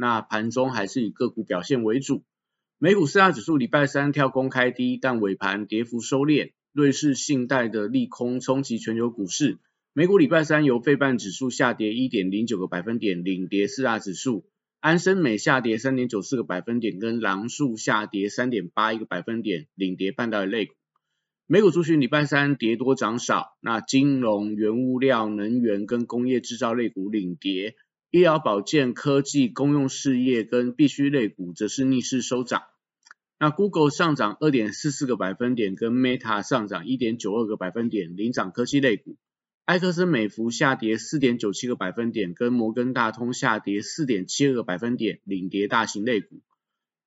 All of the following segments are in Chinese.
那盘中还是以个股表现为主。美股四大指数礼拜三跳空开低，但尾盘跌幅收敛。瑞士信贷的利空冲击全球股市，美股礼拜三由费半指数下跌一点零九个百分点领跌四大指数，安生美下跌三点九四个百分点，跟狼树下跌三点八一个百分点领跌半导体类股。美股族群礼拜三跌多涨少，那金融、原物料、能源跟工业制造类股领跌。医疗保健、科技、公用事业跟必需类股则是逆势收涨。那 Google 上涨二点四四个百分点，跟 Meta 上涨一点九二个百分点，领涨科技类股。埃克森美孚下跌四点九七个百分点，跟摩根大通下跌四点七二个百分点，领跌大型类股。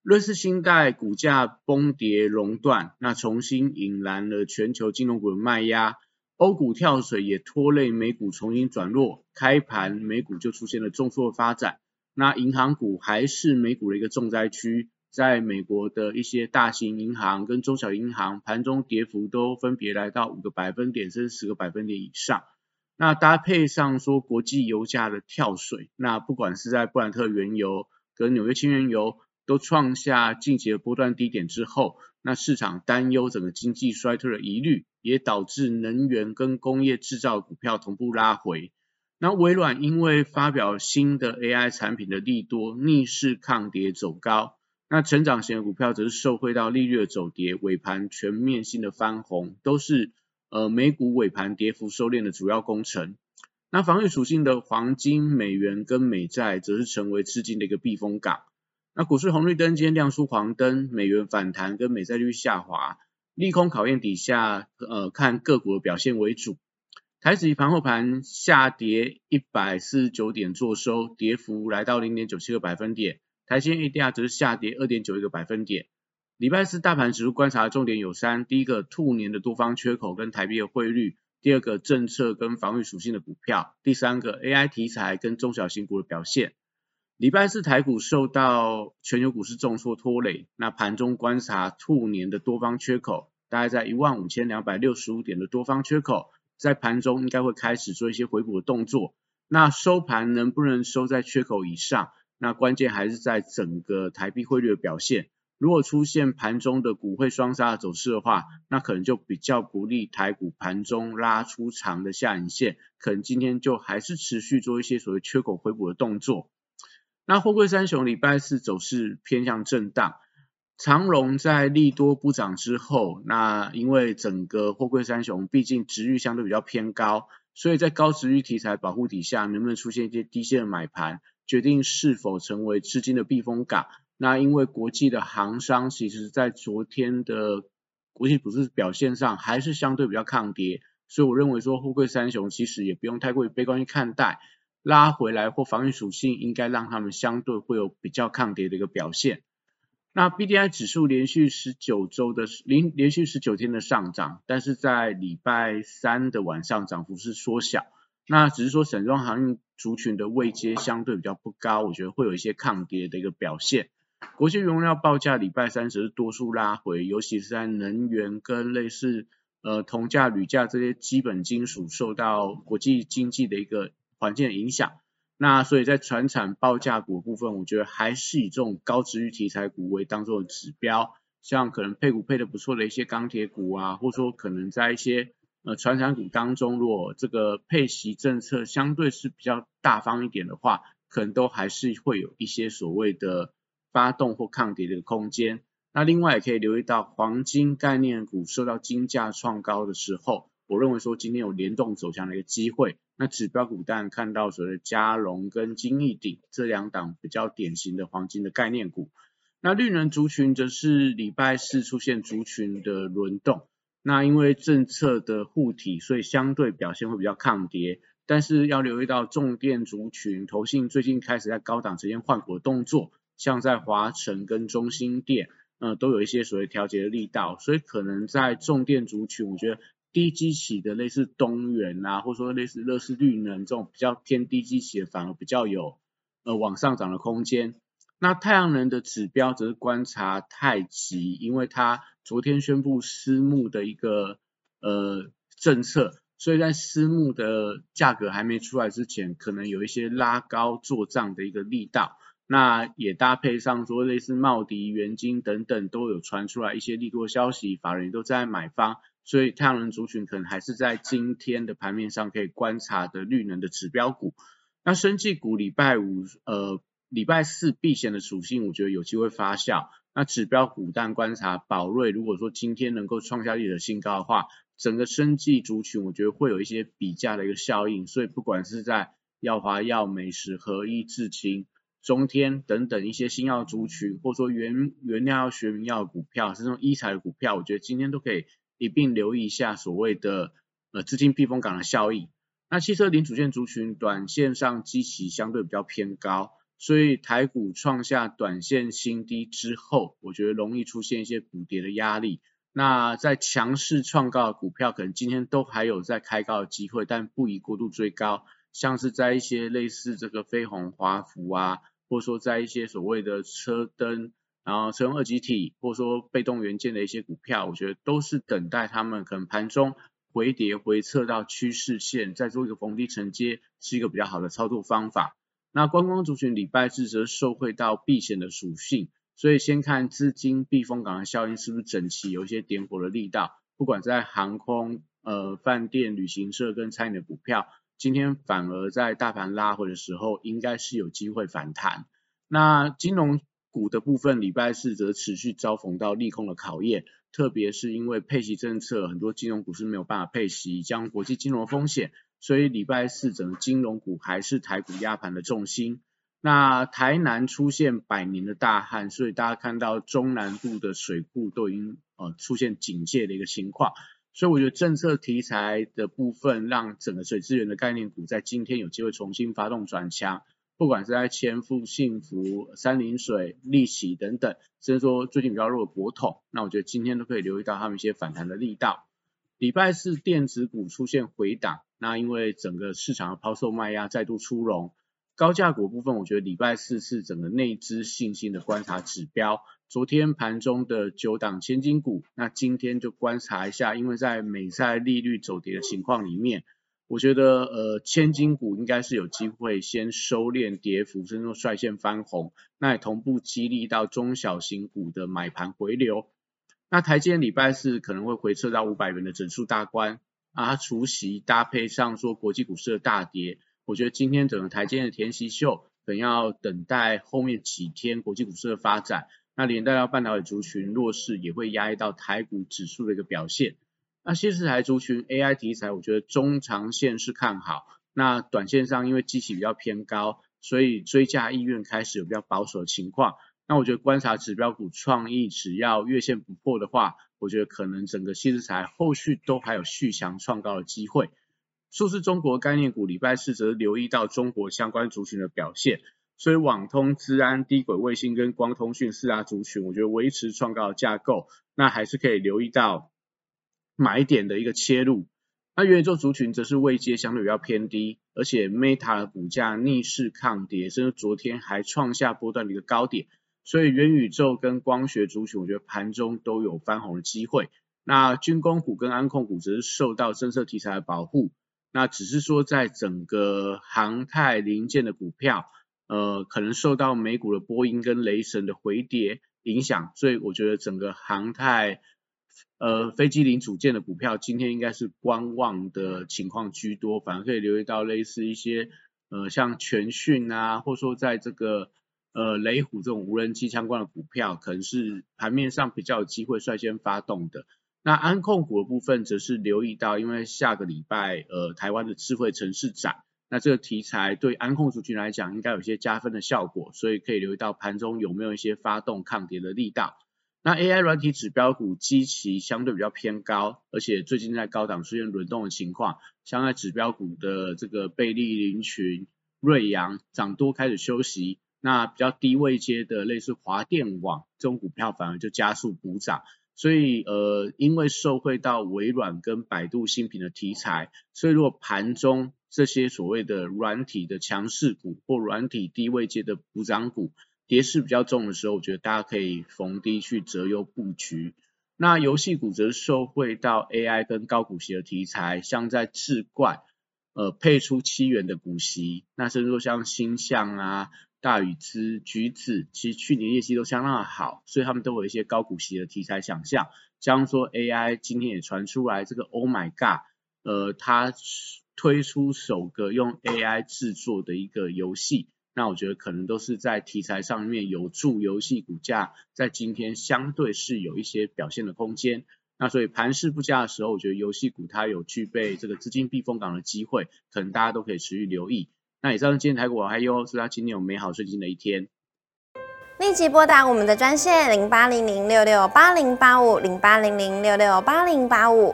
瑞士信贷股价崩跌熔断，那重新引燃了全球金融股的卖压。欧股跳水也拖累美股重新转弱，开盘美股就出现了重挫发展。那银行股还是美股的一个重灾区，在美国的一些大型银行跟中小银行盘中跌幅都分别来到五个百分点甚至十个百分点以上。那搭配上说国际油价的跳水，那不管是在布兰特原油跟纽约轻原油都创下近期的波段低点之后，那市场担忧整个经济衰退的疑虑。也导致能源跟工业制造股票同步拉回。那微软因为发表新的 AI 产品的利多，逆势抗跌走高。那成长型的股票则是受惠到利率的走跌，尾盘全面性的翻红，都是呃美股尾盘跌幅收敛的主要工程。那防御属性的黄金、美元跟美债则是成为资金的一个避风港。那股市红绿灯今天亮出黄灯，美元反弹跟美债率下滑。利空考验底下，呃，看个股的表现为主。台指盘后盘下跌一百四十九点，做收，跌幅来到零点九七个百分点。台积 ADR 则是下跌二点九一个百分点。礼拜四大盘指数观察的重点有三：第一个，兔年的多方缺口跟台币的汇率；第二个，政策跟防御属性的股票；第三个，AI 题材跟中小型股的表现。礼拜四台股受到全球股市重挫拖累，那盘中观察兔年的多方缺口，大概在一万五千两百六十五点的多方缺口，在盘中应该会开始做一些回补的动作。那收盘能不能收在缺口以上？那关键还是在整个台币汇率的表现。如果出现盘中的股汇双杀的走势的话，那可能就比较不利台股盘中拉出长的下影线，可能今天就还是持续做一些所谓缺口回补的动作。那货柜三雄礼拜四走势偏向震荡，长荣在利多不涨之后，那因为整个货柜三雄毕竟值域相对比较偏高，所以在高值域题材保护底下，能不能出现一些低线的买盘，决定是否成为资金的避风港。那因为国际的行商其实在昨天的国际股市表现上还是相对比较抗跌，所以我认为说货柜三雄其实也不用太过于悲观去看待。拉回来或防御属性，应该让他们相对会有比较抗跌的一个表现。那 B D I 指数连续十九周的连连续十九天的上涨，但是在礼拜三的晚上涨幅是缩小。那只是说散装航运族群的位阶相对比较不高，我觉得会有一些抗跌的一个表现。国际原料报价礼拜三只是多数拉回，尤其是在能源跟类似呃铜价、铝价这些基本金属受到国际经济的一个。环境的影响，那所以在船产报价股部分，我觉得还是以这种高值域题材股为当做指标，像可能配股配的不错的一些钢铁股啊，或者说可能在一些呃船产股当中，如果这个配息政策相对是比较大方一点的话，可能都还是会有一些所谓的发动或抗跌的空间。那另外也可以留意到黄金概念股受到金价创高的时候，我认为说今天有联动走强的一个机会。那指标股当然看到所谓的嘉龙跟金逸鼎这两档比较典型的黄金的概念股。那绿能族群则是礼拜四出现族群的轮动。那因为政策的护体，所以相对表现会比较抗跌。但是要留意到重电族群投信最近开始在高档之间换股的动作，像在华晨跟中心店，呃，都有一些所谓调节的力道，所以可能在重电族群，我觉得低基企的类似东元啊，或者说类似乐视绿能这种比较偏低基企的，反而比较有呃往上涨的空间。那太阳能的指标则是观察太极，因为它昨天宣布私募的一个呃政策，所以在私募的价格还没出来之前，可能有一些拉高做账的一个力道。那也搭配上说类似茂迪、元晶等等都有传出来一些利多消息，法人都在买方，所以太阳能族群可能还是在今天的盘面上可以观察的绿能的指标股。那生技股礼拜五呃。礼拜四避险的属性，我觉得有机会发酵。那指标股但观察宝瑞，如果说今天能够创下历史新高的话，整个生技族群，我觉得会有一些比价的一个效应。所以不管是在药华药、美食、合一、智清、中天等等一些新药族群，或者说原原料学名药股票，这种医材的股票，我觉得今天都可以一并留意一下所谓的呃资金避风港的效应。那汽车零组件族群，短线上基期相对比较偏高。所以台股创下短线新低之后，我觉得容易出现一些补跌的压力。那在强势创高的股票，可能今天都还有在开高的机会，但不宜过度追高。像是在一些类似这个飞鸿、华孚啊，或者说在一些所谓的车灯，然后车用二极体，或者说被动元件的一些股票，我觉得都是等待他们可能盘中回跌回撤到趋势线，再做一个逢低承接，是一个比较好的操作方法。那观光族群礼拜四则受惠到避险的属性，所以先看资金避风港的效应是不是整齐有一些点火的力道。不管在航空、呃饭店、旅行社跟餐饮的股票，今天反而在大盘拉回的时候，应该是有机会反弹。那金融股的部分，礼拜四则持续遭逢到利空的考验，特别是因为配息政策，很多金融股是没有办法配息，将国际金融风险。所以礼拜四整个金融股还是台股压盘的重心。那台南出现百年的大旱，所以大家看到中南部的水库都已经呃出现警戒的一个情况。所以我觉得政策题材的部分，让整个水资源的概念股在今天有机会重新发动转强。不管是在千富、幸福、三林水、利息等等，甚至说最近比较弱的国统，那我觉得今天都可以留意到他们一些反弹的力道。礼拜四电子股出现回档。那因为整个市场的抛售卖压再度出笼，高价股部分，我觉得礼拜四是整个内资信心的观察指标。昨天盘中的九档千金股，那今天就观察一下，因为在美债利率走跌的情况里面，我觉得呃千金股应该是有机会先收敛跌幅，甚至说率先翻红，那也同步激励到中小型股的买盘回流。那台积电礼拜四可能会回撤到五百元的整数大关。啊，除夕搭配上说国际股市的大跌，我觉得今天整个台积的填息秀，可能要等待后面几天国际股市的发展，那连带到半导体族群弱势，也会压抑到台股指数的一个表现。那新世台族群 AI 题材，我觉得中长线是看好，那短线上因为基期比较偏高，所以追加意愿开始有比较保守的情况。那我觉得观察指标股创意，只要月线不破的话，我觉得可能整个新日材后续都还有续强创高的机会。数字中国概念股礼拜四则留意到中国相关族群的表现，所以网通、资安、低轨卫星跟光通讯四大族群，我觉得维持创高的架构，那还是可以留意到买点的一个切入。那元宇宙族群则是位阶相对比较偏低，而且 Meta 的股价逆势抗跌，甚至昨天还创下波段的一个高点。所以元宇宙跟光学族群，我觉得盘中都有翻红的机会。那军工股跟安控股则是受到政策题材的保护。那只是说在整个航太零件的股票，呃，可能受到美股的波音跟雷神的回跌影响，所以我觉得整个航太呃飞机零组件的股票今天应该是观望的情况居多，反而可以留意到类似一些呃像全讯啊，或者说在这个。呃，雷虎这种无人机相关的股票，可能是盘面上比较有机会率先发动的。那安控股的部分，则是留意到，因为下个礼拜，呃，台湾的智慧城市展，那这个题材对安控族群来讲，应该有些加分的效果，所以可以留意到盘中有没有一些发动抗跌的力道。那 AI 软体指标股基期相对比较偏高，而且最近在高档出现轮动的情况，像在指标股的这个贝利林群、瑞阳涨多开始休息。那比较低位阶的类似华电网这种股票反而就加速补涨。所以呃，因为受惠到微软跟百度新品的题材，所以如果盘中这些所谓的软体的强势股或软体低位阶的补涨股跌势比较重的时候，我觉得大家可以逢低去择优布局。那游戏股则受惠到 AI 跟高股息的题材，像在智冠呃配出七元的股息，那甚至说像星象啊。大禹之橘子其实去年业绩都相当的好，所以他们都有一些高股息的题材想象。加上说 AI 今天也传出来这个 Oh my God，呃，它推出首个用 AI 制作的一个游戏，那我觉得可能都是在题材上面有助游戏股价在今天相对是有一些表现的空间。那所以盘势不佳的时候，我觉得游戏股它有具备这个资金避风港的机会，可能大家都可以持续留意。那以上是今天台股，还有祝大家今天有美好顺心的一天。立即拨打我们的专线零八零零六六八零八五零八零零六六八零八五。